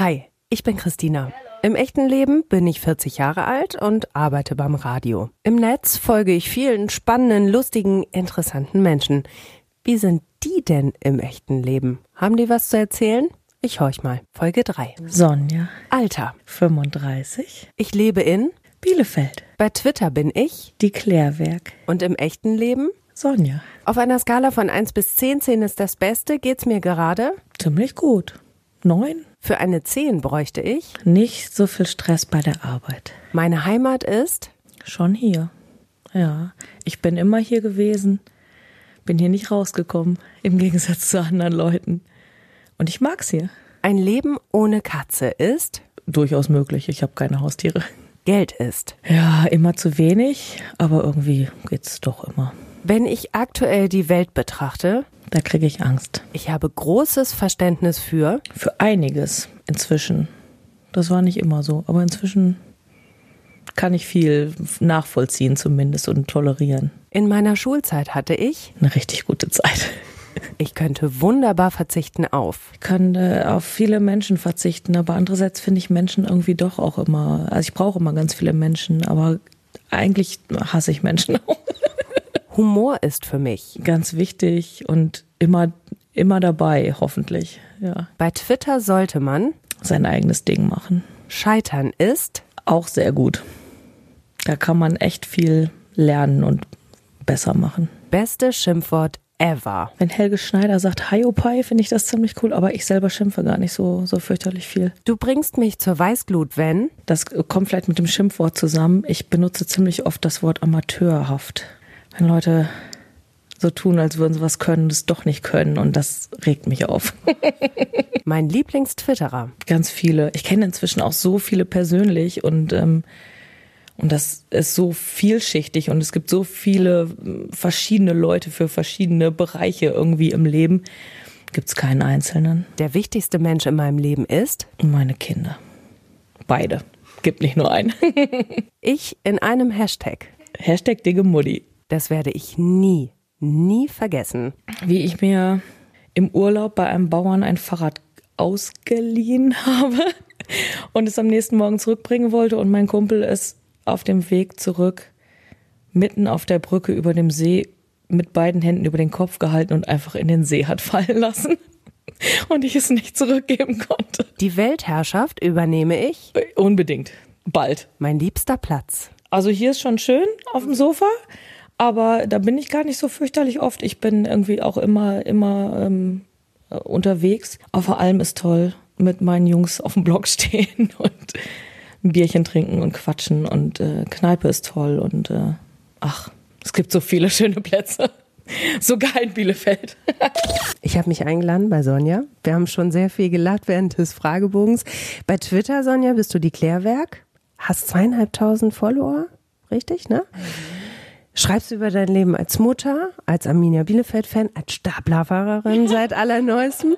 Hi, ich bin Christina. Im echten Leben bin ich 40 Jahre alt und arbeite beim Radio. Im Netz folge ich vielen spannenden, lustigen, interessanten Menschen. Wie sind die denn im echten Leben? Haben die was zu erzählen? Ich horch mal. Folge 3. Sonja, Alter. 35, Ich lebe in. Bielefeld, Bei Twitter bin ich. die Klärwerk, Und im echten Leben? Sonja. Auf einer Skala von 1 bis 10, 10 ist das Beste, geht's mir gerade. Ziemlich gut. Neun? Für eine 10 bräuchte ich. Nicht so viel Stress bei der Arbeit. Meine Heimat ist. Schon hier. Ja, ich bin immer hier gewesen. Bin hier nicht rausgekommen, im Gegensatz zu anderen Leuten. Und ich mag's hier. Ein Leben ohne Katze ist. Durchaus möglich. Ich habe keine Haustiere. Geld ist. Ja, immer zu wenig, aber irgendwie geht's doch immer. Wenn ich aktuell die Welt betrachte, Da kriege ich Angst. ich habe großes Verständnis für. Für einiges inzwischen. Das war nicht immer so, aber inzwischen kann ich viel nachvollziehen zumindest und tolerieren. In meiner Schulzeit hatte ich. Eine richtig gute Zeit. Ich könnte wunderbar verzichten auf. Ich kann äh, auf viele Menschen verzichten, aber andererseits finde ich Menschen irgendwie doch auch immer, also ich brauche immer ganz viele Menschen, aber eigentlich hasse ich Menschen auch. Humor ist für mich. Ganz wichtig und immer, immer dabei, hoffentlich. Ja. Bei Twitter sollte man. Sein eigenes Ding machen. Scheitern ist. Auch sehr gut. Da kann man echt viel lernen und besser machen. Beste Schimpfwort ever. Wenn Helge Schneider sagt Hiopai, finde ich das ziemlich cool, aber ich selber schimpfe gar nicht so, so fürchterlich viel. Du bringst mich zur Weißglut, wenn. Das kommt vielleicht mit dem Schimpfwort zusammen. Ich benutze ziemlich oft das Wort amateurhaft. Wenn Leute so tun, als würden sie was können und es doch nicht können und das regt mich auf. Mein Lieblingstwitterer. Ganz viele. Ich kenne inzwischen auch so viele persönlich und ähm, und das ist so vielschichtig und es gibt so viele mm, verschiedene Leute für verschiedene Bereiche irgendwie im Leben. Gibt es keinen einzelnen. Der wichtigste Mensch in meinem Leben ist. Und meine Kinder. Beide. Gibt nicht nur einen. Ich in einem Hashtag. Hashtag Digge Mutti. Das werde ich nie, nie vergessen. Wie ich mir im Urlaub bei einem Bauern ein Fahrrad ausgeliehen habe und es am nächsten Morgen zurückbringen wollte und mein Kumpel es auf dem Weg zurück mitten auf der Brücke über dem See mit beiden Händen über den Kopf gehalten und einfach in den See hat fallen lassen und ich es nicht zurückgeben konnte. Die Weltherrschaft übernehme ich. Unbedingt. Bald. Mein liebster Platz. Also hier ist schon schön auf dem Sofa, aber da bin ich gar nicht so fürchterlich oft. Ich bin irgendwie auch immer, immer ähm, äh, unterwegs. Aber vor allem ist toll, mit meinen Jungs auf dem Block stehen und ein Bierchen trinken und quatschen und äh, Kneipe ist toll und äh, ach, es gibt so viele schöne Plätze. Sogar in Bielefeld. Ich habe mich eingeladen bei Sonja. Wir haben schon sehr viel gelacht während des Fragebogens. Bei Twitter, Sonja, bist du die Klärwerk. Hast zweieinhalbtausend Follower, richtig, ne? Schreibst über dein Leben als Mutter, als Arminia Bielefeld-Fan, als Staplerfahrerin seit allerneuestem.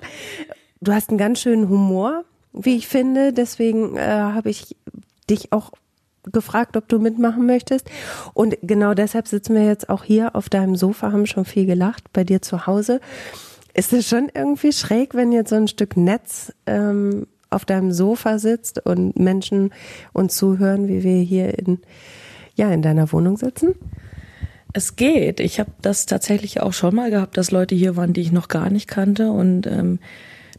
Du hast einen ganz schönen Humor, wie ich finde. Deswegen äh, habe ich dich auch gefragt, ob du mitmachen möchtest. Und genau deshalb sitzen wir jetzt auch hier auf deinem Sofa, haben schon viel gelacht bei dir zu Hause. Ist es schon irgendwie schräg, wenn jetzt so ein Stück Netz ähm, auf deinem Sofa sitzt und Menschen uns zuhören, wie wir hier in, ja, in deiner Wohnung sitzen? Es geht. Ich habe das tatsächlich auch schon mal gehabt, dass Leute hier waren, die ich noch gar nicht kannte. Und ähm,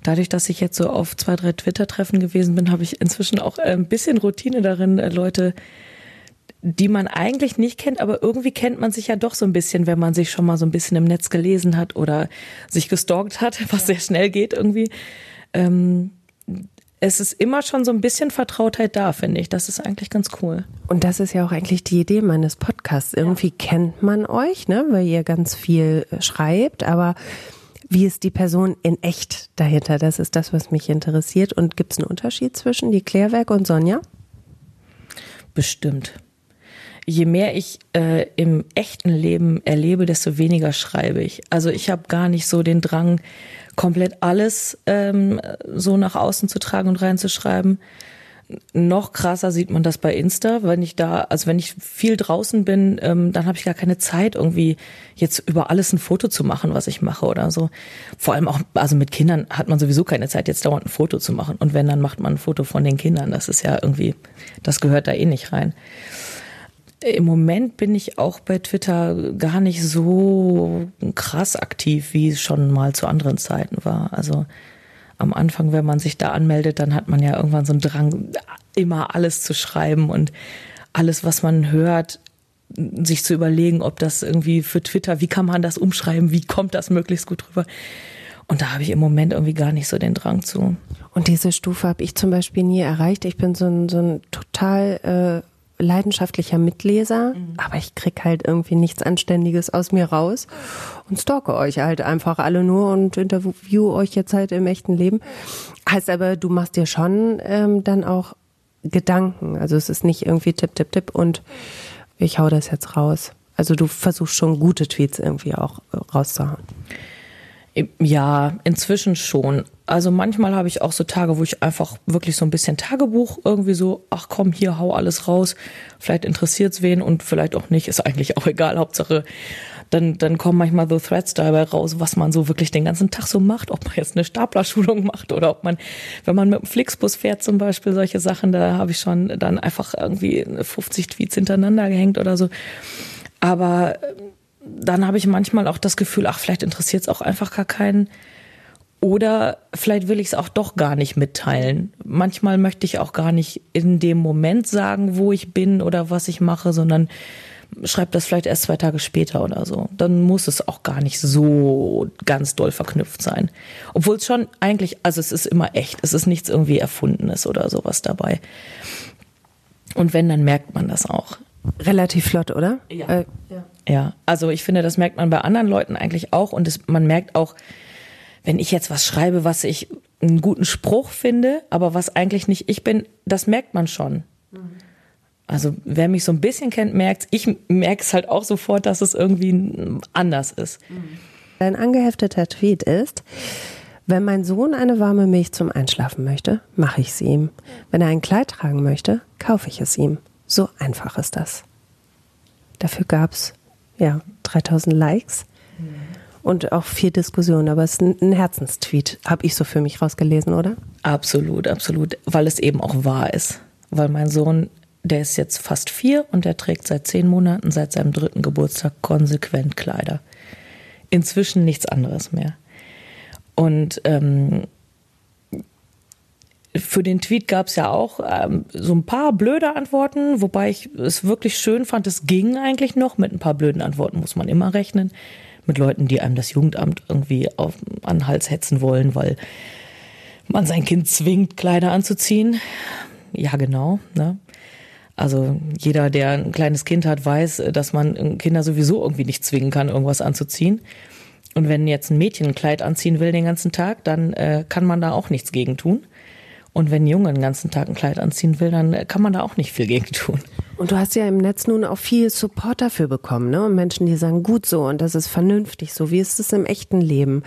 dadurch, dass ich jetzt so auf zwei, drei Twitter-Treffen gewesen bin, habe ich inzwischen auch ein bisschen Routine darin, äh, Leute, die man eigentlich nicht kennt, aber irgendwie kennt man sich ja doch so ein bisschen, wenn man sich schon mal so ein bisschen im Netz gelesen hat oder sich gestalkt hat, was sehr schnell geht irgendwie. Ähm, es ist immer schon so ein bisschen Vertrautheit da, finde ich. Das ist eigentlich ganz cool. Und das ist ja auch eigentlich die Idee meines Podcasts. Irgendwie kennt man euch, ne, weil ihr ganz viel äh, schreibt, aber wie ist die Person in echt dahinter? Das ist das, was mich interessiert. Und gibt es einen Unterschied zwischen die Klärwerk und Sonja? Bestimmt. Je mehr ich äh, im echten Leben erlebe, desto weniger schreibe ich. Also ich habe gar nicht so den Drang, komplett alles ähm, so nach außen zu tragen und reinzuschreiben. Noch krasser sieht man das bei Insta, wenn ich da, also wenn ich viel draußen bin, ähm, dann habe ich gar keine Zeit, irgendwie jetzt über alles ein Foto zu machen, was ich mache oder so. Vor allem auch, also mit Kindern hat man sowieso keine Zeit, jetzt dauernd ein Foto zu machen. Und wenn, dann macht man ein Foto von den Kindern. Das ist ja irgendwie, das gehört da eh nicht rein. Im Moment bin ich auch bei Twitter gar nicht so krass aktiv, wie es schon mal zu anderen Zeiten war. Also am Anfang, wenn man sich da anmeldet, dann hat man ja irgendwann so einen Drang, immer alles zu schreiben und alles, was man hört, sich zu überlegen, ob das irgendwie für Twitter, wie kann man das umschreiben, wie kommt das möglichst gut rüber. Und da habe ich im Moment irgendwie gar nicht so den Drang zu. Und diese Stufe habe ich zum Beispiel nie erreicht. Ich bin so ein, so ein total äh, leidenschaftlicher Mitleser, mhm. aber ich krieg halt irgendwie nichts Anständiges aus mir raus und stalke euch halt einfach alle nur und interview euch jetzt halt im echten Leben. Heißt aber, du machst dir schon ähm, dann auch Gedanken. Also es ist nicht irgendwie tipp, tipp, tipp und ich hau das jetzt raus. Also du versuchst schon gute Tweets irgendwie auch rauszuhauen. Ja, inzwischen schon. Also manchmal habe ich auch so Tage, wo ich einfach wirklich so ein bisschen Tagebuch irgendwie so, ach komm, hier hau alles raus. Vielleicht interessiert's wen und vielleicht auch nicht, ist eigentlich auch egal. Hauptsache, dann, dann kommen manchmal so Threads dabei raus, was man so wirklich den ganzen Tag so macht, ob man jetzt eine Staplerschulung macht oder ob man, wenn man mit dem Flixbus fährt zum Beispiel, solche Sachen, da habe ich schon dann einfach irgendwie 50 Tweets hintereinander gehängt oder so. Aber dann habe ich manchmal auch das Gefühl, ach, vielleicht interessiert es auch einfach gar keinen. Oder vielleicht will ich es auch doch gar nicht mitteilen. Manchmal möchte ich auch gar nicht in dem Moment sagen, wo ich bin oder was ich mache, sondern schreibe das vielleicht erst zwei Tage später oder so. Dann muss es auch gar nicht so ganz doll verknüpft sein. Obwohl es schon eigentlich, also es ist immer echt. Es ist nichts irgendwie Erfundenes oder sowas dabei. Und wenn, dann merkt man das auch. Relativ flott, oder? Ja. Äh, ja. ja. also ich finde, das merkt man bei anderen Leuten eigentlich auch und es, man merkt auch, wenn ich jetzt was schreibe, was ich einen guten Spruch finde, aber was eigentlich nicht ich bin, das merkt man schon. Also wer mich so ein bisschen kennt, merkt Ich merke es halt auch sofort, dass es irgendwie anders ist. Ein angehefteter Tweet ist, wenn mein Sohn eine warme Milch zum Einschlafen möchte, mache ich sie ihm. Wenn er ein Kleid tragen möchte, kaufe ich es ihm. So einfach ist das. Dafür gab es ja 3000 Likes. Und auch viel Diskussion, aber es ist ein Herzenstweet, habe ich so für mich rausgelesen, oder? Absolut, absolut, weil es eben auch wahr ist. Weil mein Sohn, der ist jetzt fast vier und der trägt seit zehn Monaten, seit seinem dritten Geburtstag konsequent Kleider. Inzwischen nichts anderes mehr. Und ähm, für den Tweet gab es ja auch ähm, so ein paar blöde Antworten, wobei ich es wirklich schön fand, es ging eigentlich noch. Mit ein paar blöden Antworten muss man immer rechnen. Mit Leuten, die einem das Jugendamt irgendwie auf, an den Hals hetzen wollen, weil man sein Kind zwingt, Kleider anzuziehen. Ja, genau. Ne? Also jeder, der ein kleines Kind hat, weiß, dass man Kinder sowieso irgendwie nicht zwingen kann, irgendwas anzuziehen. Und wenn jetzt ein Mädchen ein Kleid anziehen will den ganzen Tag, dann äh, kann man da auch nichts gegen tun. Und wenn ein Junge den ganzen Tag ein Kleid anziehen will, dann kann man da auch nicht viel gegen tun. Und du hast ja im Netz nun auch viel Support dafür bekommen, ne? Und Menschen, die sagen, gut so und das ist vernünftig so. Wie ist es im echten Leben?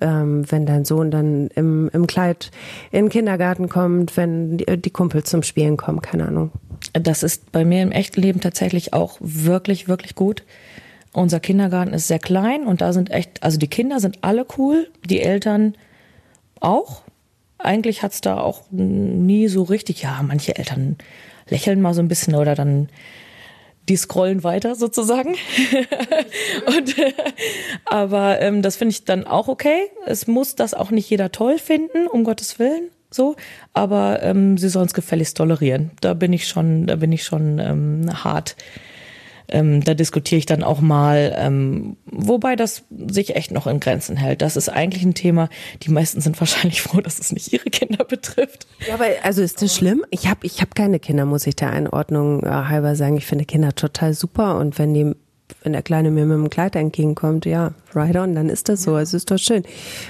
Ähm, wenn dein Sohn dann im, im Kleid in den Kindergarten kommt, wenn die, die Kumpels zum Spielen kommen, keine Ahnung. Das ist bei mir im echten Leben tatsächlich auch wirklich, wirklich gut. Unser Kindergarten ist sehr klein und da sind echt, also die Kinder sind alle cool, die Eltern auch eigentlich hat's da auch nie so richtig, ja, manche Eltern lächeln mal so ein bisschen oder dann die scrollen weiter sozusagen. und, äh, aber ähm, das finde ich dann auch okay. Es muss das auch nicht jeder toll finden, um Gottes Willen. So, aber ähm, sie sollen es gefälligst tolerieren. Da bin ich schon, da bin ich schon ähm, hart ähm, da diskutiere ich dann auch mal, ähm, wobei das sich echt noch in Grenzen hält. Das ist eigentlich ein Thema. Die meisten sind wahrscheinlich froh, dass es nicht ihre Kinder betrifft. Ja, aber also ist das schlimm? Ich habe ich hab keine Kinder, muss ich der Einordnung äh, halber sagen. Ich finde Kinder total super und wenn die wenn der Kleine mir mit dem Kleid entgegenkommt, ja, right on, dann ist das so. Es ist doch schön.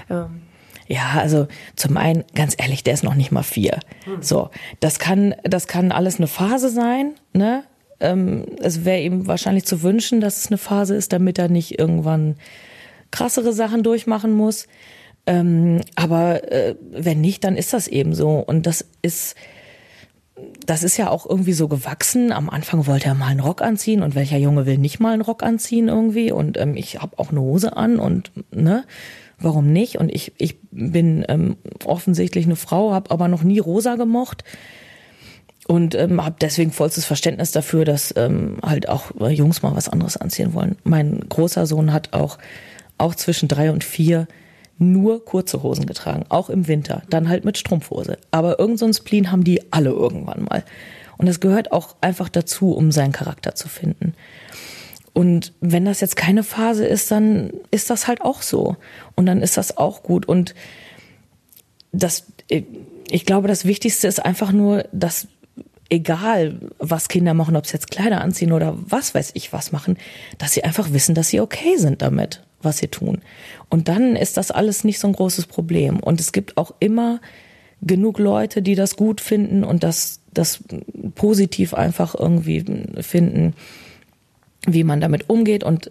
Ähm. Ja, also zum einen, ganz ehrlich, der ist noch nicht mal vier. Hm. So, das kann, das kann alles eine Phase sein, ne? Ähm, es wäre ihm wahrscheinlich zu wünschen, dass es eine Phase ist, damit er nicht irgendwann krassere Sachen durchmachen muss. Ähm, aber äh, wenn nicht, dann ist das eben so. Und das ist, das ist ja auch irgendwie so gewachsen. Am Anfang wollte er mal einen Rock anziehen und welcher Junge will nicht mal einen Rock anziehen irgendwie? Und ähm, ich habe auch eine Hose an und ne, warum nicht? Und ich, ich bin ähm, offensichtlich eine Frau, habe aber noch nie rosa gemocht und ähm, habe deswegen vollstes Verständnis dafür, dass ähm, halt auch Jungs mal was anderes anziehen wollen. Mein großer Sohn hat auch auch zwischen drei und vier nur kurze Hosen getragen, auch im Winter, dann halt mit Strumpfhose. Aber irgendein so Spleen haben die alle irgendwann mal. Und das gehört auch einfach dazu, um seinen Charakter zu finden. Und wenn das jetzt keine Phase ist, dann ist das halt auch so. Und dann ist das auch gut. Und das, ich glaube, das Wichtigste ist einfach nur, dass egal, was Kinder machen, ob sie jetzt Kleider anziehen oder was weiß ich was machen, dass sie einfach wissen, dass sie okay sind damit was sie tun. Und dann ist das alles nicht so ein großes Problem. Und es gibt auch immer genug Leute, die das gut finden und das, das positiv einfach irgendwie finden, wie man damit umgeht. Und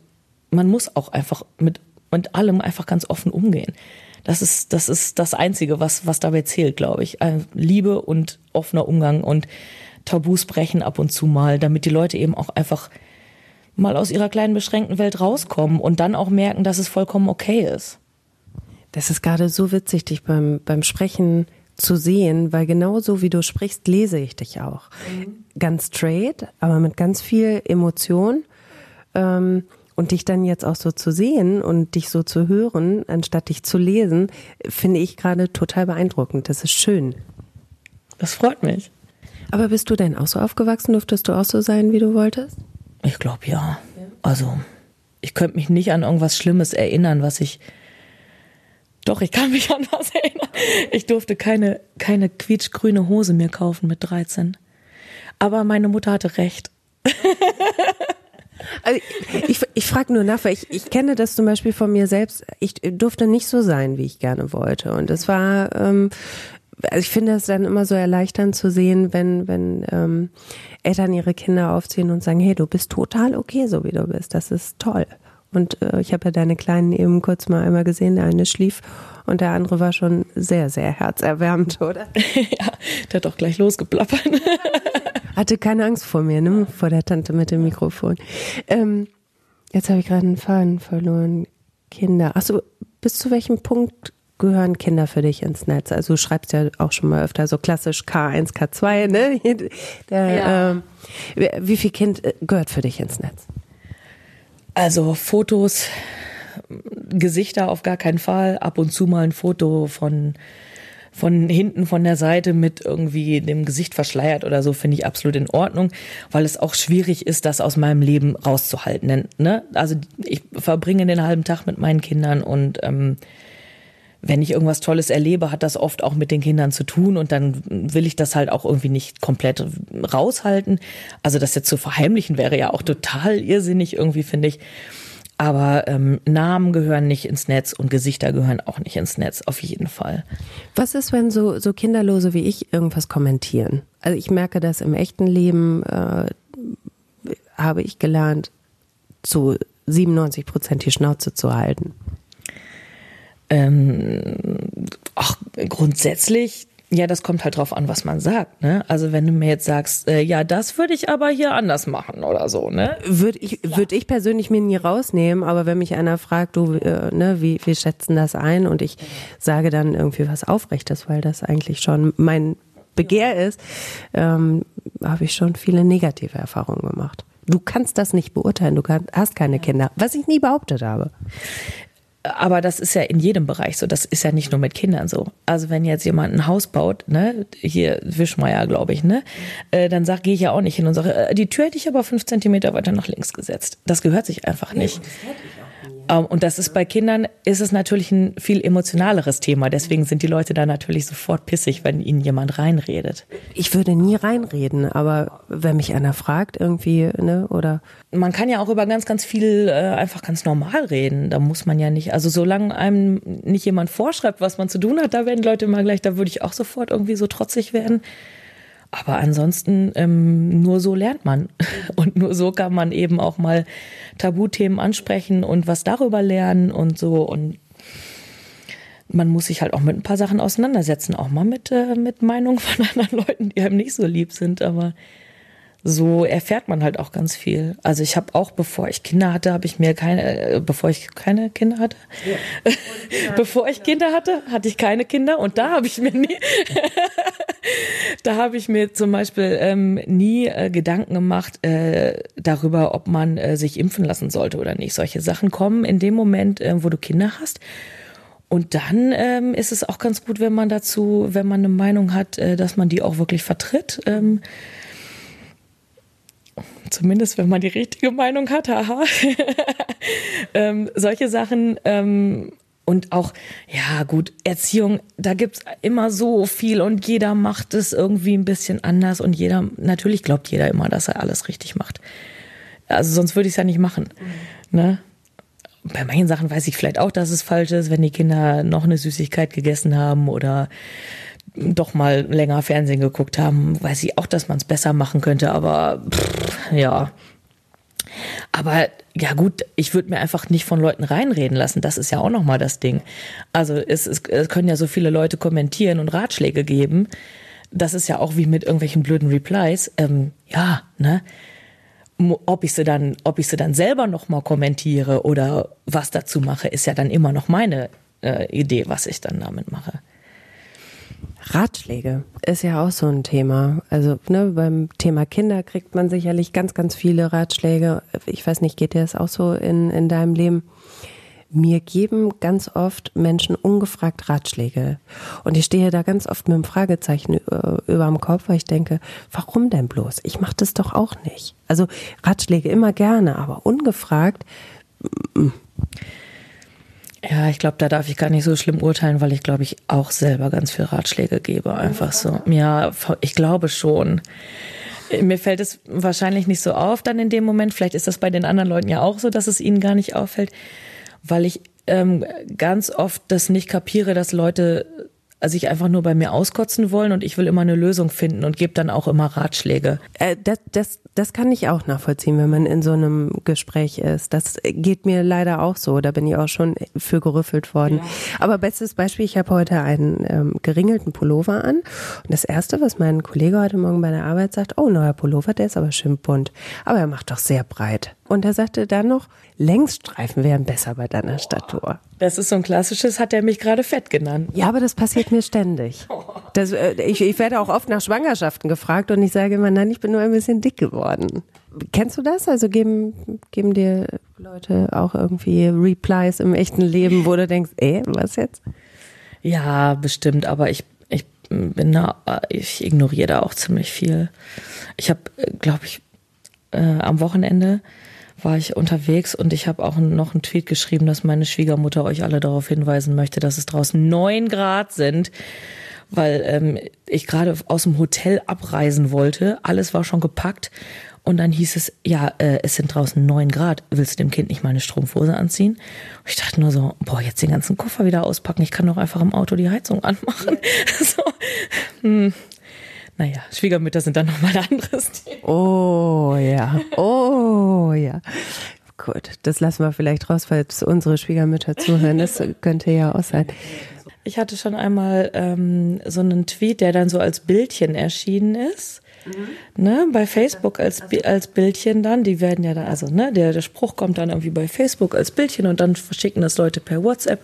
man muss auch einfach mit, mit allem einfach ganz offen umgehen. Das ist, das ist das Einzige, was, was dabei zählt, glaube ich. Äh, Liebe und offener Umgang und Tabus brechen ab und zu mal, damit die Leute eben auch einfach mal aus ihrer kleinen beschränkten Welt rauskommen und dann auch merken, dass es vollkommen okay ist. Das ist gerade so witzig, dich beim, beim Sprechen zu sehen, weil genauso wie du sprichst, lese ich dich auch. Mhm. Ganz straight, aber mit ganz viel Emotion. Ähm, und dich dann jetzt auch so zu sehen und dich so zu hören, anstatt dich zu lesen, finde ich gerade total beeindruckend. Das ist schön. Das freut mich. Aber bist du denn auch so aufgewachsen? Durftest du auch so sein, wie du wolltest? Ich glaube ja. Also, ich könnte mich nicht an irgendwas Schlimmes erinnern, was ich. Doch, ich kann mich an was erinnern. Ich durfte keine, keine quietschgrüne Hose mehr kaufen mit 13. Aber meine Mutter hatte recht. Also ich, ich frage nur nach, weil ich, ich kenne das zum Beispiel von mir selbst. Ich durfte nicht so sein, wie ich gerne wollte. Und es war, ähm, also ich finde es dann immer so erleichternd zu sehen, wenn, wenn ähm, Eltern ihre Kinder aufziehen und sagen, hey, du bist total okay, so wie du bist. Das ist toll. Und äh, ich habe ja deine Kleinen eben kurz mal einmal gesehen. Der eine schlief und der andere war schon sehr, sehr herzerwärmend, oder? ja, der hat auch gleich losgeplappert. Hatte keine Angst vor mir, ne? Vor der Tante mit dem Mikrofon. Ähm, jetzt habe ich gerade einen Faden verloren. Kinder. Achso, bis zu welchem Punkt gehören Kinder für dich ins Netz? Also du schreibst ja auch schon mal öfter so klassisch K1, K2, ne? Der, ja. ähm, wie viel Kind äh, gehört für dich ins Netz? Also Fotos, Gesichter auf gar keinen Fall, ab und zu mal ein Foto von von hinten von der Seite mit irgendwie dem Gesicht verschleiert oder so finde ich absolut in Ordnung, weil es auch schwierig ist, das aus meinem Leben rauszuhalten. Ne? Also ich verbringe den halben Tag mit meinen Kindern und ähm, wenn ich irgendwas Tolles erlebe, hat das oft auch mit den Kindern zu tun und dann will ich das halt auch irgendwie nicht komplett raushalten. Also das jetzt zu verheimlichen wäre ja auch total irrsinnig irgendwie, finde ich. Aber ähm, Namen gehören nicht ins Netz und Gesichter gehören auch nicht ins Netz, auf jeden Fall. Was ist, wenn so, so Kinderlose wie ich irgendwas kommentieren? Also ich merke das im echten Leben, äh, habe ich gelernt, zu 97 Prozent die Schnauze zu halten. Ähm, ach, grundsätzlich, ja, das kommt halt drauf an, was man sagt. Ne? Also wenn du mir jetzt sagst, äh, ja, das würde ich aber hier anders machen oder so, ne? Würde ich, würde ich persönlich mir nie rausnehmen, aber wenn mich einer fragt, du, äh, ne, wie, wie schätzen das ein und ich sage dann irgendwie was Aufrechtes, weil das eigentlich schon mein Begehr ist, ähm, habe ich schon viele negative Erfahrungen gemacht. Du kannst das nicht beurteilen, du hast keine Kinder, was ich nie behauptet habe. Aber das ist ja in jedem Bereich so. Das ist ja nicht nur mit Kindern so. Also wenn jetzt jemand ein Haus baut, ne, hier Wischmeier, glaube ich, ne, äh, dann sag, gehe ich ja auch nicht hin und sage, äh, die Tür hätte ich aber fünf Zentimeter weiter nach links gesetzt. Das gehört sich einfach nicht. Nee, und das ist bei Kindern ist es natürlich ein viel emotionaleres Thema. Deswegen sind die Leute da natürlich sofort pissig, wenn ihnen jemand reinredet. Ich würde nie reinreden, aber wenn mich einer fragt irgendwie, ne, oder man kann ja auch über ganz, ganz viel äh, einfach ganz normal reden. Da muss man ja nicht, also solange einem nicht jemand vorschreibt, was man zu tun hat, da werden Leute immer gleich, da würde ich auch sofort irgendwie so trotzig werden. Aber ansonsten ähm, nur so lernt man. Und nur so kann man eben auch mal Tabuthemen ansprechen und was darüber lernen und so. Und man muss sich halt auch mit ein paar Sachen auseinandersetzen, auch mal mit, äh, mit Meinungen von anderen Leuten, die einem nicht so lieb sind, aber so erfährt man halt auch ganz viel. Also ich habe auch, bevor ich Kinder hatte, habe ich mir keine, äh, bevor ich keine Kinder hatte, ja. bevor ich Kinder hatte, hatte ich keine Kinder und da habe ich mir nie, da habe ich mir zum Beispiel ähm, nie äh, Gedanken gemacht äh, darüber, ob man äh, sich impfen lassen sollte oder nicht. Solche Sachen kommen in dem Moment, äh, wo du Kinder hast. Und dann ähm, ist es auch ganz gut, wenn man dazu, wenn man eine Meinung hat, äh, dass man die auch wirklich vertritt. Ähm, zumindest wenn man die richtige Meinung hat, haha. ähm, solche Sachen ähm, und auch, ja gut, Erziehung, da gibt's immer so viel und jeder macht es irgendwie ein bisschen anders und jeder, natürlich glaubt jeder immer, dass er alles richtig macht. Also sonst würde ich es ja nicht machen. Mhm. Ne? Bei manchen Sachen weiß ich vielleicht auch, dass es falsch ist, wenn die Kinder noch eine Süßigkeit gegessen haben oder doch mal länger Fernsehen geguckt haben, weiß ich auch, dass man es besser machen könnte, aber pff, ja. Aber ja gut, ich würde mir einfach nicht von Leuten reinreden lassen. Das ist ja auch nochmal das Ding. Also es, es, es können ja so viele Leute kommentieren und Ratschläge geben. Das ist ja auch wie mit irgendwelchen blöden Replies. Ähm, ja, ne? Ob ich sie dann, ob ich sie dann selber nochmal kommentiere oder was dazu mache, ist ja dann immer noch meine äh, Idee, was ich dann damit mache. Ratschläge ist ja auch so ein Thema. Also ne, beim Thema Kinder kriegt man sicherlich ganz, ganz viele Ratschläge. Ich weiß nicht, geht dir das auch so in, in deinem Leben? Mir geben ganz oft Menschen ungefragt Ratschläge. Und ich stehe da ganz oft mit einem Fragezeichen über, über dem Kopf, weil ich denke, warum denn bloß? Ich mache das doch auch nicht. Also Ratschläge immer gerne, aber ungefragt. Mm, mm. Ja, ich glaube, da darf ich gar nicht so schlimm urteilen, weil ich glaube, ich auch selber ganz viel Ratschläge gebe. Einfach so. Ja, ich glaube schon. Mir fällt es wahrscheinlich nicht so auf dann in dem Moment. Vielleicht ist das bei den anderen Leuten ja auch so, dass es ihnen gar nicht auffällt, weil ich ähm, ganz oft das nicht kapiere, dass Leute sich einfach nur bei mir auskotzen wollen und ich will immer eine Lösung finden und gebe dann auch immer Ratschläge. Äh, das, das, das kann ich auch nachvollziehen, wenn man in so einem Gespräch ist. Das geht mir leider auch so. Da bin ich auch schon für gerüffelt worden. Ja. Aber bestes Beispiel, ich habe heute einen ähm, geringelten Pullover an. Und das Erste, was mein Kollege heute Morgen bei der Arbeit sagt, oh, neuer Pullover, der ist aber schön bunt. Aber er macht doch sehr breit. Und er sagte dann noch, Längsstreifen wären besser bei deiner Statur. Das ist so ein klassisches, hat er mich gerade fett genannt. Ja, aber das passiert mir ständig. Das, äh, ich, ich werde auch oft nach Schwangerschaften gefragt und ich sage immer, nein, ich bin nur ein bisschen dick geworden. Kennst du das? Also geben, geben dir Leute auch irgendwie Replies im echten Leben, wo du denkst, ey, was jetzt? Ja, bestimmt, aber ich, ich bin da, ich ignoriere da auch ziemlich viel. Ich habe, äh, glaube ich, äh, am Wochenende war ich unterwegs und ich habe auch noch einen Tweet geschrieben, dass meine Schwiegermutter euch alle darauf hinweisen möchte, dass es draußen neun Grad sind, weil ähm, ich gerade aus dem Hotel abreisen wollte. Alles war schon gepackt und dann hieß es, ja, äh, es sind draußen neun Grad. Willst du dem Kind nicht mal eine Strumpfhose anziehen? Und ich dachte nur so, boah, jetzt den ganzen Koffer wieder auspacken. Ich kann doch einfach im Auto die Heizung anmachen. so, hm. Naja, Schwiegermütter sind dann nochmal ein anderes Thema. Oh ja, oh ja. Gut, das lassen wir vielleicht raus, falls unsere Schwiegermütter zuhören. Das könnte ja auch sein. Ich hatte schon einmal ähm, so einen Tweet, der dann so als Bildchen erschienen ist. Mhm. Ne, bei Facebook als, als Bildchen dann, die werden ja dann, also ne, der, der Spruch kommt dann irgendwie bei Facebook als Bildchen und dann verschicken das Leute per WhatsApp.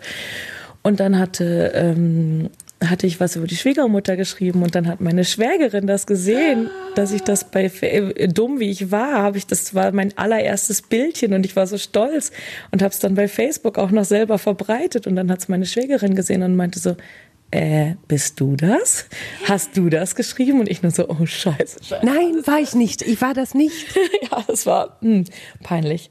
Und dann hatte ähm, hatte ich was über die Schwiegermutter geschrieben und dann hat meine Schwägerin das gesehen, dass ich das bei äh, dumm wie ich war, habe ich das war mein allererstes Bildchen und ich war so stolz und habe es dann bei Facebook auch noch selber verbreitet und dann hat es meine Schwägerin gesehen und meinte so äh, bist du das? Hast du das geschrieben? Und ich nur so, oh scheiße. scheiße. Nein, war ich nicht. Ich war das nicht. ja, das war hm, peinlich.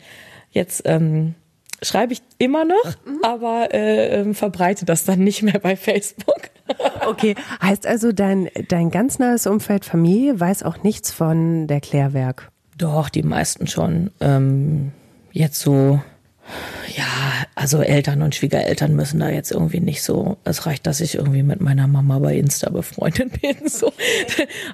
Jetzt ähm, schreibe ich immer noch, mhm. aber äh, ähm, verbreite das dann nicht mehr bei Facebook. Okay, heißt also, dein, dein ganz nahes Umfeld Familie weiß auch nichts von der Klärwerk? Doch, die meisten schon. Ähm, jetzt so, ja, also Eltern und Schwiegereltern müssen da jetzt irgendwie nicht so. Es reicht, dass ich irgendwie mit meiner Mama bei Insta befreundet bin. So.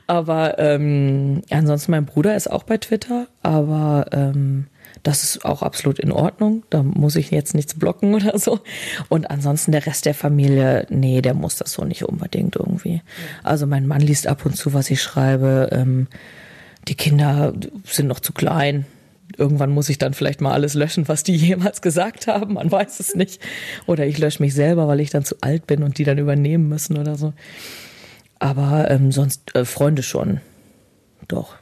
Aber ähm, ansonsten, mein Bruder ist auch bei Twitter, aber ähm, Das ist auch absolut in Ordnung. Da muss ich jetzt nichts blocken oder so. Und ansonsten der Rest der Familie, nee, der muss das so nicht unbedingt irgendwie. Also mein Mann liest ab und zu, was ich schreibe. Ähm, die Kinder sind noch zu klein. Irgendwann muss ich dann vielleicht mal alles löschen, was die jemals gesagt haben. Man weiß es nicht. Oder ich lösche mich selber, weil ich dann zu alt bin und die dann übernehmen müssen oder so. Aber ähm, sonst äh, Freunde schon. Doch.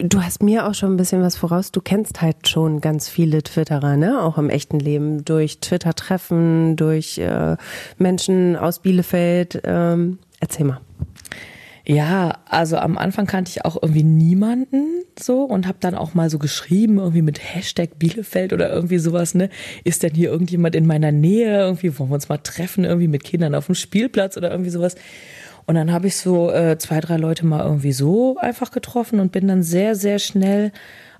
Du hast mir auch schon ein bisschen was voraus. Du kennst halt schon ganz viele Twitterer, ne? Auch im echten Leben. Durch Twitter-Treffen, durch äh, Menschen aus Bielefeld. Ähm, erzähl mal. Ja, also am Anfang kannte ich auch irgendwie niemanden so und habe dann auch mal so geschrieben, irgendwie mit Hashtag Bielefeld oder irgendwie sowas, ne? Ist denn hier irgendjemand in meiner Nähe? Irgendwie wollen wir uns mal treffen, irgendwie mit Kindern auf dem Spielplatz oder irgendwie sowas. Und dann habe ich so äh, zwei, drei Leute mal irgendwie so einfach getroffen und bin dann sehr, sehr schnell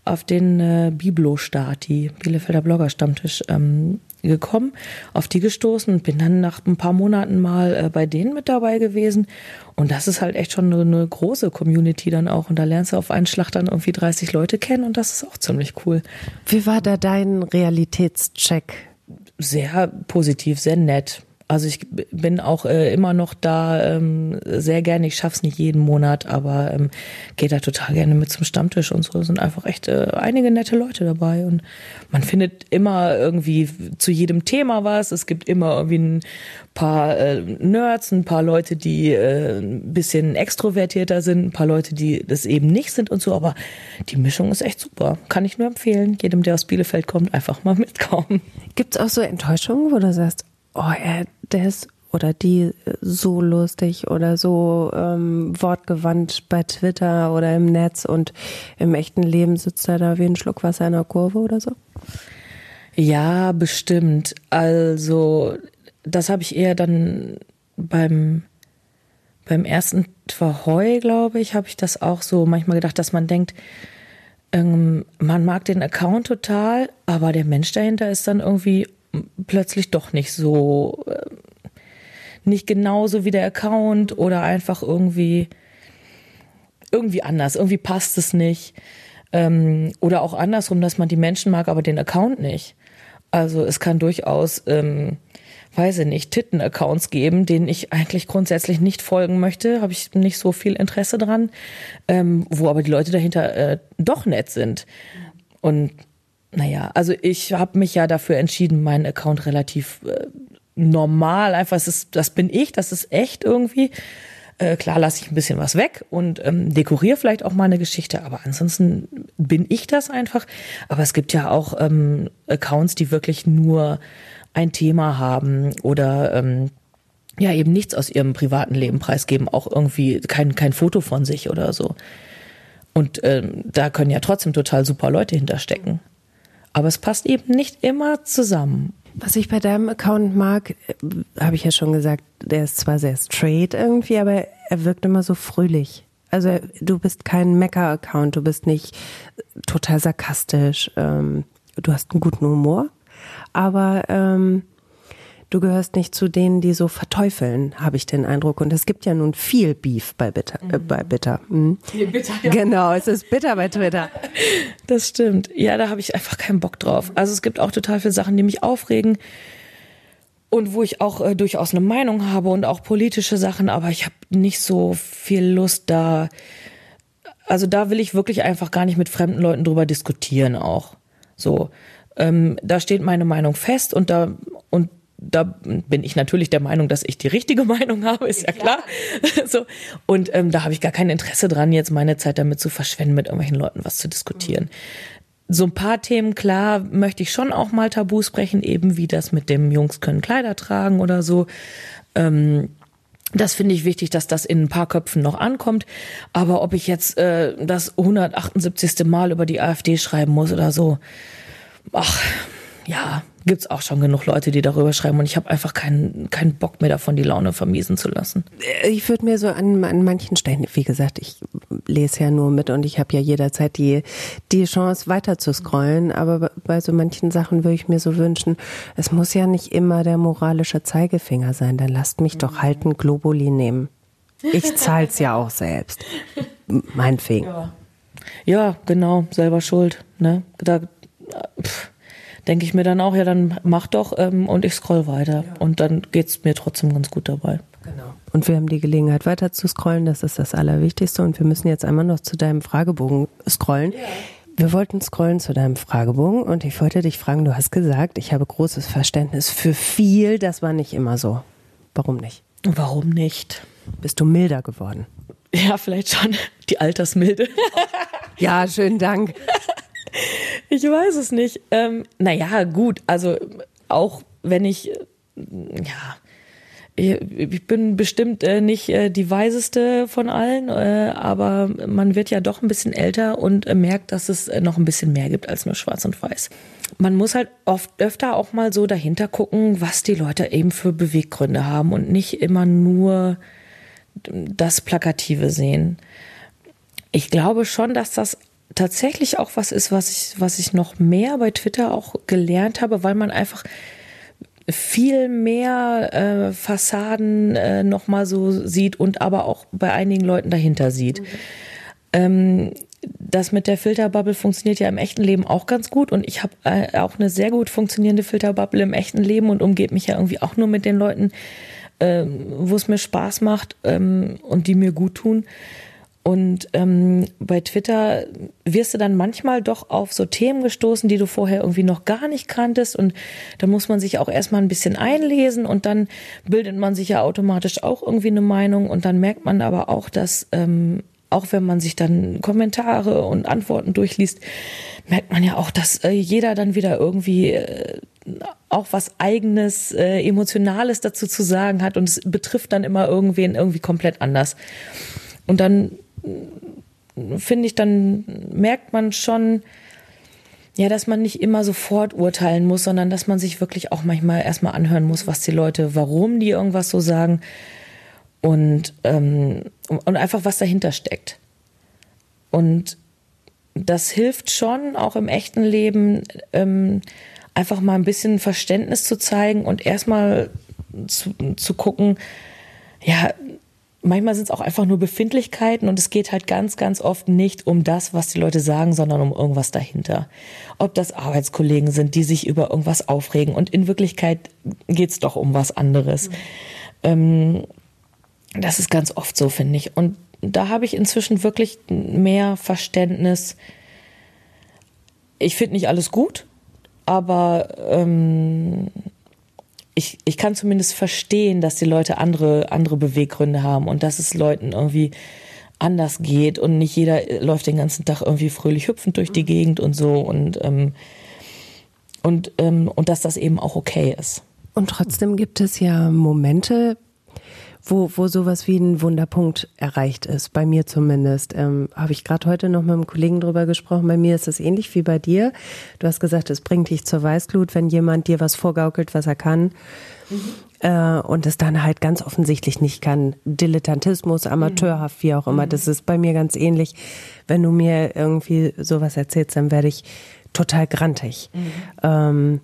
auf den äh, Biblo-Stati, Bielefelder Blogger-Stammtisch, ähm, gekommen, auf die gestoßen und bin dann nach ein paar Monaten mal äh, bei denen mit dabei gewesen. Und das ist halt echt schon eine, eine, große Community dann auch. Und da lernst du auf einen Schlag dann irgendwie 30 Leute kennen und das ist auch ziemlich cool. Wie war da dein Realitätscheck? Sehr positiv, sehr nett. Also ich bin auch äh, immer noch da ähm, sehr gerne. Ich schaff's nicht jeden Monat, aber ähm, gehe da total gerne mit zum Stammtisch und so. Es sind einfach echt äh, einige nette Leute dabei und man findet immer irgendwie zu jedem Thema was. Es gibt immer irgendwie ein paar äh, Nerds, ein paar Leute, die äh, ein bisschen extrovertierter sind, ein paar Leute, die das eben nicht sind und so. Aber die Mischung ist echt super. Kann ich nur empfehlen. Jedem, der aus Bielefeld kommt, einfach mal mitkommen. Gibt's auch so Enttäuschungen, wo du sagst, oh, er, der ist oder die so lustig oder so ähm, wortgewandt bei Twitter oder im Netz und im echten Leben sitzt er da wie ein Schluck Wasser in der Kurve oder so? Ja, bestimmt. Also, das habe ich eher dann beim beim ersten Verheu, glaube ich, habe ich das auch so manchmal gedacht, dass man denkt, ähm, man mag den Account total, aber der Mensch dahinter ist dann irgendwie plötzlich doch nicht so, äh, nicht genauso wie der Account oder einfach irgendwie, irgendwie anders. Irgendwie passt es nicht. Ähm, oder auch andersrum, dass man die Menschen mag, aber den Account nicht. Also es kann durchaus, ähm, weiß ich nicht, Titten-Accounts geben, denen ich eigentlich grundsätzlich nicht folgen möchte, habe ich nicht so viel Interesse dran, ähm, wo aber die Leute dahinter äh, doch nett sind. Und naja, also ich habe mich ja dafür entschieden, meinen Account relativ äh, normal, einfach, es ist, das bin ich, das ist echt irgendwie. Äh, klar lasse ich ein bisschen was weg und ähm, dekoriere vielleicht auch mal eine Geschichte, aber ansonsten bin ich das einfach. Aber es gibt ja auch ähm, Accounts, die wirklich nur ein Thema haben oder ähm, ja eben nichts aus ihrem privaten Leben preisgeben, auch irgendwie kein, kein Foto von sich oder so. Und ähm, da können ja trotzdem total super Leute hinterstecken. Aber es passt eben nicht immer zusammen. Was ich bei deinem Account mag, äh, habe ich ja schon gesagt, der ist zwar sehr straight irgendwie, aber er wirkt immer so fröhlich. Also du bist kein Mecker-Account, du bist nicht total sarkastisch, ähm, du hast einen guten Humor, aber ähm, du gehörst nicht zu denen, die so verteufeln, habe ich den Eindruck. Und es gibt ja nun viel Beef bei Bitter. Äh, bei Bitter. Mhm. bitter ja. Genau, es ist bitter bei Twitter. Das stimmt. Ja, da habe ich einfach keinen Bock drauf. Also es gibt auch total viele Sachen, die mich aufregen und wo ich auch äh, durchaus eine Meinung habe und auch politische Sachen, aber ich habe nicht so viel Lust da. Also da will ich wirklich einfach gar nicht mit fremden Leuten drüber diskutieren auch. So, ähm, da steht meine Meinung fest und da und da bin ich natürlich der Meinung, dass ich die richtige Meinung habe, ist ja klar. so und ähm, da habe ich gar kein Interesse dran, jetzt meine Zeit damit zu verschwenden, mit irgendwelchen Leuten was zu diskutieren. So ein paar Themen, klar, möchte ich schon auch mal Tabus brechen, eben wie das mit dem Jungs können Kleider tragen oder so. Ähm, das finde ich wichtig, dass das in ein paar Köpfen noch ankommt. Aber ob ich jetzt äh, das 178. Mal über die AfD schreiben muss oder so, ach, ja, gibt's auch schon genug Leute, die darüber schreiben und ich habe einfach keinen keinen Bock mehr davon, die Laune vermiesen zu lassen. Äh, ich würde mir so an, an manchen Stellen, wie gesagt, ich lese ja nur mit und ich habe ja jederzeit die die Chance weiter zu scrollen, aber bei so manchen Sachen würde ich mir so wünschen, es muss ja nicht immer der moralische Zeigefinger sein, dann lasst mich doch halten Globuli nehmen. Ich zahl's ja auch selbst. Meinetwegen. Ja. ja, genau, selber schuld, ne? Da denke ich mir dann auch, ja, dann mach doch ähm, und ich scroll weiter. Ja. Und dann geht es mir trotzdem ganz gut dabei. Genau. Und wir haben die Gelegenheit weiter zu scrollen, das ist das Allerwichtigste. Und wir müssen jetzt einmal noch zu deinem Fragebogen scrollen. Ja. Wir wollten scrollen zu deinem Fragebogen und ich wollte dich fragen, du hast gesagt, ich habe großes Verständnis für viel, das war nicht immer so. Warum nicht? Warum nicht? Bist du milder geworden? Ja, vielleicht schon. Die Altersmilde. ja, schönen Dank. Ich weiß es nicht. Ähm, naja, gut. Also auch wenn ich, ja, ich bin bestimmt äh, nicht äh, die weiseste von allen, äh, aber man wird ja doch ein bisschen älter und äh, merkt, dass es äh, noch ein bisschen mehr gibt als nur schwarz und weiß. Man muss halt oft öfter auch mal so dahinter gucken, was die Leute eben für Beweggründe haben und nicht immer nur das Plakative sehen. Ich glaube schon, dass das tatsächlich auch was ist, was ich, was ich noch mehr bei Twitter auch gelernt habe, weil man einfach viel mehr äh, Fassaden äh, nochmal so sieht und aber auch bei einigen Leuten dahinter sieht. Mhm. Ähm, das mit der Filterbubble funktioniert ja im echten Leben auch ganz gut und ich habe äh, auch eine sehr gut funktionierende Filterbubble im echten Leben und umgebe mich ja irgendwie auch nur mit den Leuten, ähm, wo es mir Spaß macht ähm, und die mir gut tun. Und ähm, bei Twitter wirst du dann manchmal doch auf so Themen gestoßen, die du vorher irgendwie noch gar nicht kanntest. Und da muss man sich auch erstmal ein bisschen einlesen und dann bildet man sich ja automatisch auch irgendwie eine Meinung. Und dann merkt man aber auch, dass ähm, auch wenn man sich dann Kommentare und Antworten durchliest, merkt man ja auch, dass äh, jeder dann wieder irgendwie äh, auch was eigenes, äh, emotionales dazu zu sagen hat und es betrifft dann immer irgendwen irgendwie komplett anders. Und dann finde ich, dann merkt man schon, ja, dass man nicht immer sofort urteilen muss, sondern dass man sich wirklich auch manchmal erstmal anhören muss, was die Leute, warum die irgendwas so sagen und, ähm, und einfach was dahinter steckt. Und das hilft schon, auch im echten Leben, ähm, einfach mal ein bisschen Verständnis zu zeigen und erstmal zu, zu gucken, ja, manchmal sind es auch einfach nur Befindlichkeiten und es geht halt ganz, ganz oft nicht um das, was die Leute sagen, sondern um irgendwas dahinter. Ob das Arbeitskollegen sind, die sich über irgendwas aufregen und in Wirklichkeit geht es doch um was anderes. Mhm. Ähm, das ist ganz oft so, finde ich. Und da habe ich inzwischen wirklich mehr Verständnis. Ich finde nicht alles gut, aber ähm, ich, ich kann zumindest verstehen, dass die Leute andere, andere Beweggründe haben und dass es Leuten irgendwie anders geht und nicht jeder läuft den ganzen Tag irgendwie fröhlich hüpfend durch die Gegend und so und, ähm, und, ähm, und dass das eben auch okay ist. Und trotzdem gibt es ja Momente, wo, wo sowas wie ein Wunderpunkt erreicht ist, bei mir zumindest. Ähm, Habe ich gerade heute noch mit einem Kollegen drüber gesprochen. Bei mir ist es ähnlich wie bei dir. Du hast gesagt, es bringt dich zur Weißglut, wenn jemand dir was vorgaukelt, was er kann. Mhm. Äh, und es dann halt ganz offensichtlich nicht kann. Dilettantismus, amateurhaft, wie auch immer. Mhm. Das ist bei mir ganz ähnlich. Wenn du mir irgendwie sowas erzählst, dann werde ich total grantig. Mhm. Ähm,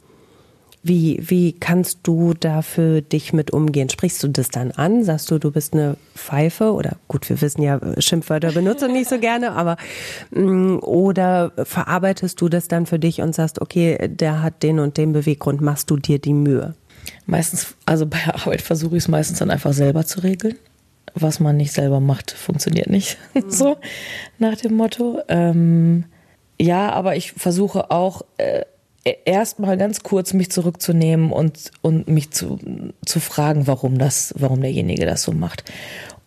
wie, wie kannst du da für dich mit umgehen? Sprichst du das dann an? Sagst du, du bist eine Pfeife? Oder gut, wir wissen ja, Schimpfwörter benutze nicht so gerne, aber mm, oder verarbeitest du das dann für dich und sagst, okay, der hat den und den Beweggrund, machst du dir die Mühe? Meistens, also bei Arbeit versuche ich es meistens dann einfach selber zu regeln. Was man nicht selber macht, funktioniert nicht. Mhm. so nach dem Motto. Ähm, ja, aber ich versuche auch äh, erstmal ganz kurz mich zurückzunehmen und, und mich zu, zu fragen, warum das, warum derjenige das so macht.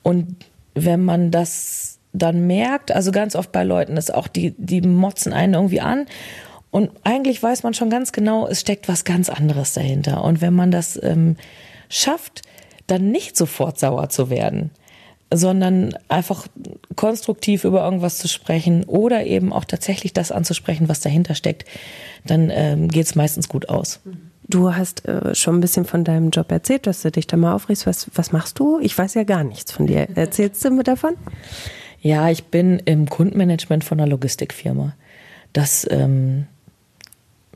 Und wenn man das dann merkt, also ganz oft bei Leuten ist auch die, die motzen einen irgendwie an und eigentlich weiß man schon ganz genau, es steckt was ganz anderes dahinter. Und wenn man das ähm, schafft, dann nicht sofort sauer zu werden, sondern einfach konstruktiv über irgendwas zu sprechen oder eben auch tatsächlich das anzusprechen, was dahinter steckt, dann ähm, geht es meistens gut aus. Du hast äh, schon ein bisschen von deinem Job erzählt, dass du dich da mal aufregst. Was, was machst du? Ich weiß ja gar nichts von dir. Erzählst du mir davon? Ja, ich bin im Kundenmanagement von einer Logistikfirma. Das ähm,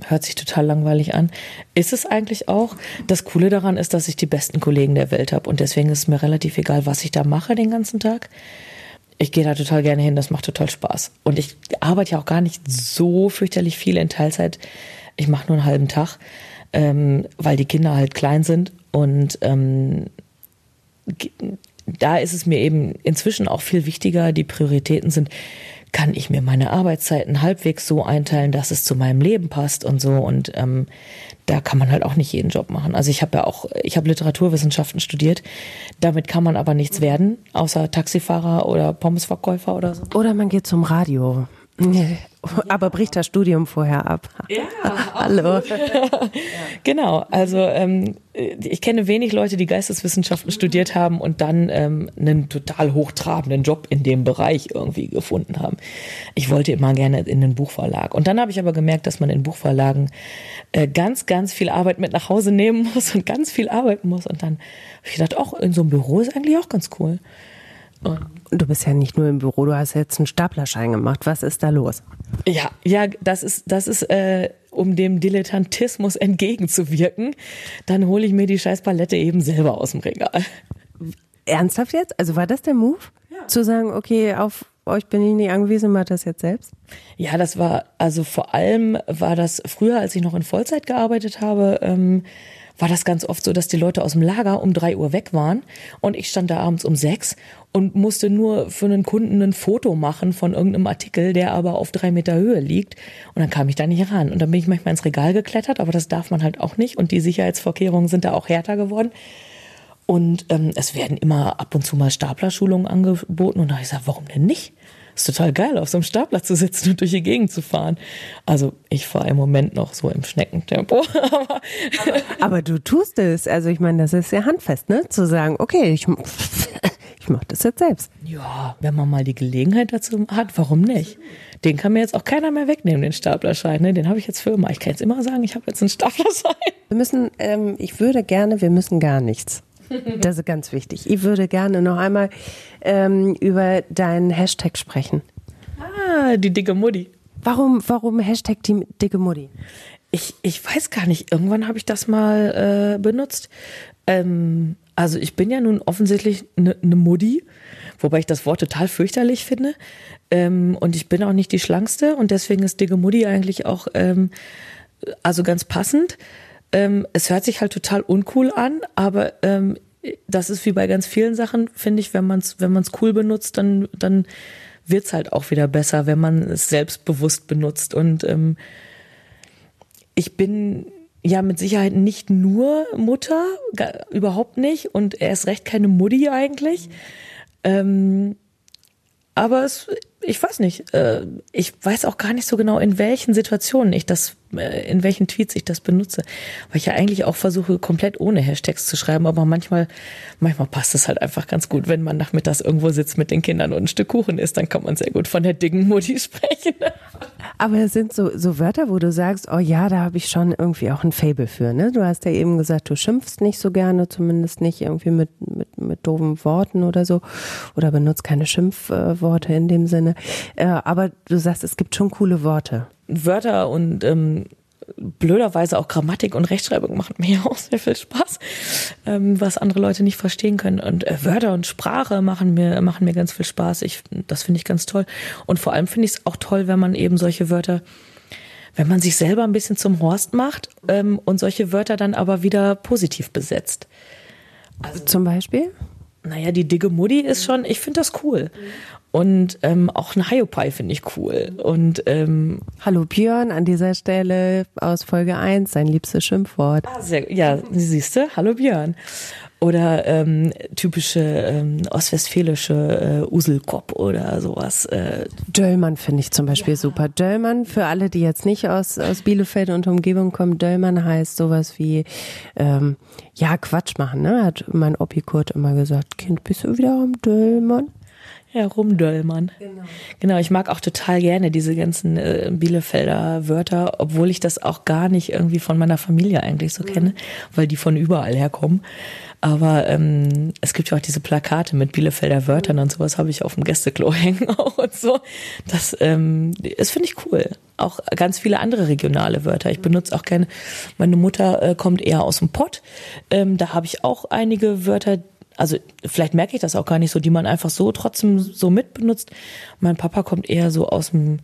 hört sich total langweilig an. Ist es eigentlich auch. Das Coole daran ist, dass ich die besten Kollegen der Welt habe und deswegen ist es mir relativ egal, was ich da mache den ganzen Tag. Ich gehe da total gerne hin, das macht total Spaß. Und ich arbeite ja auch gar nicht so fürchterlich viel in Teilzeit. Ich mache nur einen halben Tag, ähm, weil die Kinder halt klein sind und ähm, da ist es mir eben inzwischen auch viel wichtiger, die Prioritäten sind, kann ich mir meine Arbeitszeiten halbwegs so einteilen, dass es zu meinem Leben passt und so. Und ähm, da kann man halt auch nicht jeden Job machen. Also ich habe ja auch, ich habe Literaturwissenschaften studiert. Damit kann man aber nichts werden, außer Taxifahrer oder Pommesverkäufer oder so. Oder man geht zum Radio. Aber bricht das Studium vorher ab. Ja, hallo. genau, also ähm, ich kenne wenig Leute, die Geisteswissenschaften studiert haben und dann ähm, einen total hochtrabenden Job in dem Bereich irgendwie gefunden haben. Ich wollte immer gerne in den Buchverlag. Und dann habe ich aber gemerkt, dass man in Buchverlagen äh, ganz, ganz viel Arbeit mit nach Hause nehmen muss und ganz viel arbeiten muss. Und dann habe ich gedacht, auch in so einem Büro ist eigentlich auch ganz cool. Du bist ja nicht nur im Büro, du hast jetzt einen Staplerschein gemacht. Was ist da los? Ja, ja, das ist, das ist, äh, um dem Dilettantismus entgegenzuwirken, dann hole ich mir die scheiß Palette eben selber aus dem Regal. Ernsthaft jetzt? Also war das der Move? Ja. Zu sagen, okay, auf euch bin ich nicht angewiesen, macht das jetzt selbst? Ja, das war, also vor allem war das früher, als ich noch in Vollzeit gearbeitet habe, ähm, war das ganz oft so, dass die Leute aus dem Lager um drei Uhr weg waren und ich stand da abends um sechs und musste nur für einen Kunden ein Foto machen von irgendeinem Artikel, der aber auf drei Meter Höhe liegt. Und dann kam ich da nicht ran. Und dann bin ich manchmal ins Regal geklettert, aber das darf man halt auch nicht. Und die Sicherheitsvorkehrungen sind da auch härter geworden. Und ähm, es werden immer ab und zu mal Staplerschulungen angeboten. Und da habe ich gesagt, warum denn nicht? Ist total geil, auf so einem Stapler zu sitzen und durch die Gegend zu fahren. Also ich fahre im Moment noch so im Schneckentempo. aber, aber du tust es. Also ich meine, das ist ja handfest, ne? Zu sagen, okay, ich, ich mache das jetzt selbst. Ja, wenn man mal die Gelegenheit dazu hat, warum nicht? Den kann mir jetzt auch keiner mehr wegnehmen, den Staplerschein. Ne? Den habe ich jetzt für immer. Ich kann jetzt immer sagen, ich habe jetzt einen Staplerschein. Wir müssen, ähm, ich würde gerne, wir müssen gar nichts. Das ist ganz wichtig. Ich würde gerne noch einmal ähm, über deinen Hashtag sprechen. Ah, die dicke Mutti. Warum, warum Hashtag die dicke Mutti? Ich, ich weiß gar nicht. Irgendwann habe ich das mal äh, benutzt. Ähm, also ich bin ja nun offensichtlich eine ne Mutti, wobei ich das Wort total fürchterlich finde. Ähm, und ich bin auch nicht die schlankste und deswegen ist dicke Mutti eigentlich auch ähm, also ganz passend. Ähm, es hört sich halt total uncool an, aber ähm, das ist wie bei ganz vielen Sachen, finde ich, wenn man es wenn man's cool benutzt, dann, dann wird's halt auch wieder besser, wenn man es selbstbewusst benutzt. Und ähm, ich bin ja mit Sicherheit nicht nur Mutter, gar, überhaupt nicht. Und er ist recht keine Mutti eigentlich. Ähm, aber es, ich weiß nicht, äh, ich weiß auch gar nicht so genau, in welchen Situationen ich das äh, in welchen Tweets ich das benutze. Weil ich ja eigentlich auch versuche, komplett ohne Hashtags zu schreiben, aber manchmal, manchmal passt es halt einfach ganz gut. Wenn man nachmittags irgendwo sitzt mit den Kindern und ein Stück Kuchen isst, dann kann man sehr gut von der dicken Mutti sprechen. Aber es sind so, so Wörter, wo du sagst, oh ja, da habe ich schon irgendwie auch ein Fable für. Ne? Du hast ja eben gesagt, du schimpfst nicht so gerne, zumindest nicht irgendwie mit, mit, mit doofen Worten oder so. Oder benutzt keine Schimpfworte in dem Sinne. Äh, aber du sagst, es gibt schon coole Worte. Wörter und ähm, blöderweise auch Grammatik und Rechtschreibung machen mir auch sehr viel Spaß, ähm, was andere Leute nicht verstehen können. Und äh, Wörter und Sprache machen mir, machen mir ganz viel Spaß. Ich, das finde ich ganz toll. Und vor allem finde ich es auch toll, wenn man eben solche Wörter, wenn man sich selber ein bisschen zum Horst macht ähm, und solche Wörter dann aber wieder positiv besetzt. Also, Zum Beispiel? Naja, die dicke Mutti ist schon, ich finde das cool. Und ähm, auch ein Hiopai finde ich cool. Und ähm, Hallo Björn an dieser Stelle aus Folge 1, sein liebstes Schimpfwort. Ah, sehr, ja, siehst du, hallo Björn. Oder ähm, typische ähm, ostwestfälische äh, Uselkopf oder sowas. Äh. Döllmann finde ich zum Beispiel ja. super. Döllmann, für alle, die jetzt nicht aus, aus Bielefeld und Umgebung kommen, Döllmann heißt sowas wie, ähm, ja, Quatsch machen, ne? Hat mein Opi Kurt immer gesagt, Kind, bist du wieder am Döllmann? Herumdöllmann. Genau. genau, ich mag auch total gerne diese ganzen äh, Bielefelder Wörter, obwohl ich das auch gar nicht irgendwie von meiner Familie eigentlich so mhm. kenne, weil die von überall herkommen. Aber ähm, es gibt ja auch diese Plakate mit Bielefelder Wörtern und sowas habe ich auf dem Gästeklo hängen auch und so. Das, ähm, das finde ich cool. Auch ganz viele andere regionale Wörter. Ich benutze auch gerne, meine Mutter äh, kommt eher aus dem Pott. Ähm, da habe ich auch einige Wörter, also vielleicht merke ich das auch gar nicht so, die man einfach so trotzdem so mitbenutzt. Mein Papa kommt eher so aus dem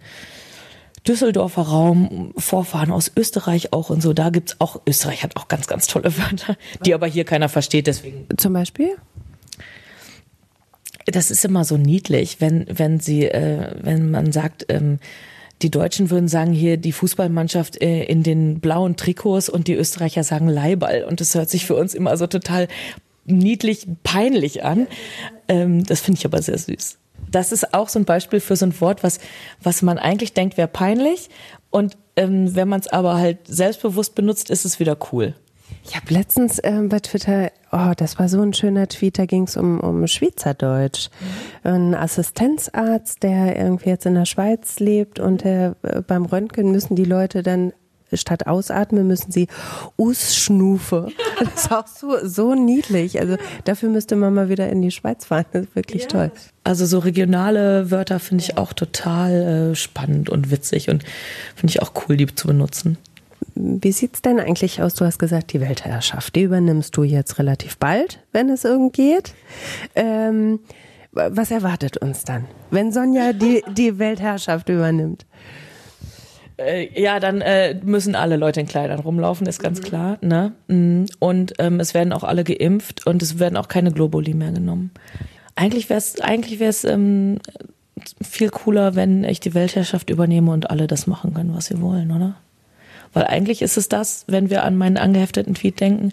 Düsseldorfer Raum, Vorfahren aus Österreich auch und so. Da gibt's auch, Österreich hat auch ganz, ganz tolle Wörter, die aber hier keiner versteht, deswegen. Zum Beispiel? Das ist immer so niedlich, wenn, wenn sie, äh, wenn man sagt, ähm, die Deutschen würden sagen hier die Fußballmannschaft äh, in den blauen Trikots und die Österreicher sagen Leihball. Und das hört sich für uns immer so total niedlich, peinlich an. Ähm, das finde ich aber sehr süß. Das ist auch so ein Beispiel für so ein Wort, was, was man eigentlich denkt, wäre peinlich. Und ähm, wenn man es aber halt selbstbewusst benutzt, ist es wieder cool. Ich habe letztens ähm, bei Twitter, oh, das war so ein schöner Tweet, da ging es um, um Schweizerdeutsch. Ein Assistenzarzt, der irgendwie jetzt in der Schweiz lebt und der, äh, beim Röntgen müssen die Leute dann statt ausatmen müssen sie Usschnufe. Das ist auch so, so niedlich. Also dafür müsste man mal wieder in die Schweiz fahren. Das ist wirklich ja. toll. Also so regionale Wörter finde ich auch total äh, spannend und witzig und finde ich auch cool, die zu benutzen. Wie sieht's denn eigentlich aus? Du hast gesagt, die Weltherrschaft, die übernimmst du jetzt relativ bald, wenn es irgend geht. Ähm, was erwartet uns dann, wenn Sonja die, die Weltherrschaft übernimmt? Äh, ja, dann äh, müssen alle Leute in Kleidern rumlaufen, ist ganz mhm. klar. Ne? Mhm. Und ähm, es werden auch alle geimpft und es werden auch keine Globuli mehr genommen. Eigentlich wäre es eigentlich wär's, ähm, viel cooler, wenn ich die Weltherrschaft übernehme und alle das machen können, was sie wollen, oder? Weil eigentlich ist es das, wenn wir an meinen angehefteten Tweet denken,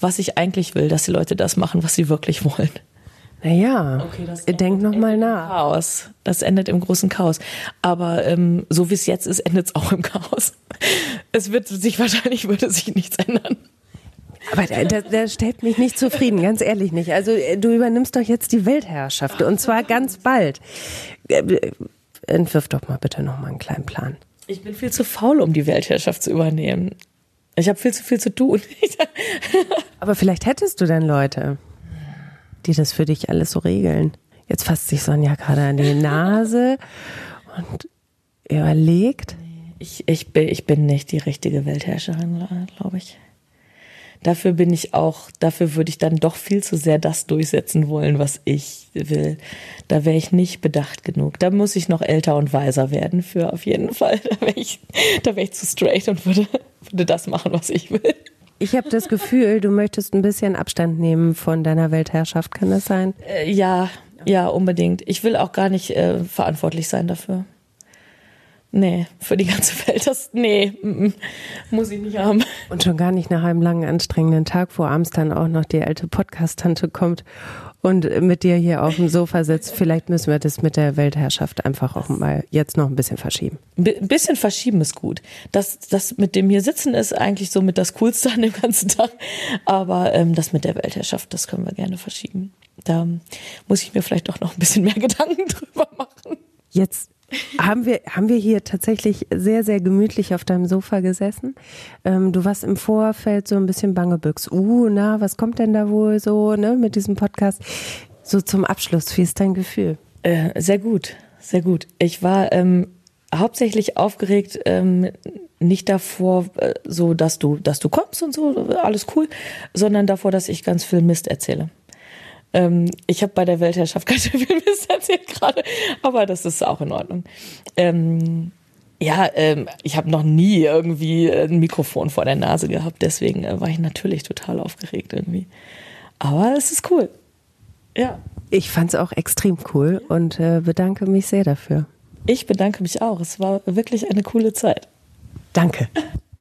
was ich eigentlich will, dass die Leute das machen, was sie wirklich wollen. Naja, okay, denk nochmal nach. Chaos. Das endet im großen Chaos. Aber ähm, so wie es jetzt ist, endet es auch im Chaos. Es wird sich wahrscheinlich würde sich nichts ändern. Aber der, der stellt mich nicht zufrieden, ganz ehrlich nicht. Also äh, du übernimmst doch jetzt die Weltherrschaft und zwar ganz bald. Äh, entwirf doch mal bitte nochmal einen kleinen Plan. Ich bin viel zu faul, um die Weltherrschaft zu übernehmen. Ich habe viel zu viel zu tun. Aber vielleicht hättest du dann Leute, die das für dich alles so regeln. Jetzt fasst sich Sonja gerade an die Nase und überlegt. Ich, ich, bin, ich bin nicht die richtige Weltherrscherin, glaube ich. Dafür bin ich auch, dafür würde ich dann doch viel zu sehr das durchsetzen wollen, was ich will. Da wäre ich nicht bedacht genug. Da muss ich noch älter und weiser werden für auf jeden Fall. Da wäre ich, da wäre ich zu straight und würde, würde das machen, was ich will. Ich habe das Gefühl, du möchtest ein bisschen Abstand nehmen von deiner Weltherrschaft. Kann das sein? Äh, ja, ja, unbedingt. Ich will auch gar nicht äh, verantwortlich sein dafür. Nee, für die ganze Welt, das, nee, m -m, muss ich nicht haben. Und schon gar nicht nach einem langen, anstrengenden Tag, wo abends dann auch noch die alte Podcast-Tante kommt und mit dir hier auf dem Sofa sitzt. Vielleicht müssen wir das mit der Weltherrschaft einfach auch mal jetzt noch ein bisschen verschieben. Ein bisschen verschieben ist gut. Das, das mit dem hier sitzen ist eigentlich so mit das Coolste an dem ganzen Tag. Aber ähm, das mit der Weltherrschaft, das können wir gerne verschieben. Da muss ich mir vielleicht auch noch ein bisschen mehr Gedanken drüber machen. Jetzt haben wir, haben wir hier tatsächlich sehr, sehr gemütlich auf deinem Sofa gesessen. Ähm, du warst im Vorfeld so ein bisschen bangebüchs. Uh, na, was kommt denn da wohl so, ne, mit diesem Podcast? So zum Abschluss, wie ist dein Gefühl? Äh, sehr gut, sehr gut. Ich war ähm, hauptsächlich aufgeregt, ähm, nicht davor, äh, so dass du, dass du kommst und so, alles cool, sondern davor, dass ich ganz viel Mist erzähle. Ähm, ich habe bei der Weltherrschaft ganz schön viel Mist erzählt gerade, aber das ist auch in Ordnung. Ähm, ja, ähm, ich habe noch nie irgendwie ein Mikrofon vor der Nase gehabt, deswegen äh, war ich natürlich total aufgeregt irgendwie. Aber es ist cool. Ja. Ich fand es auch extrem cool und äh, bedanke mich sehr dafür. Ich bedanke mich auch. Es war wirklich eine coole Zeit. Danke.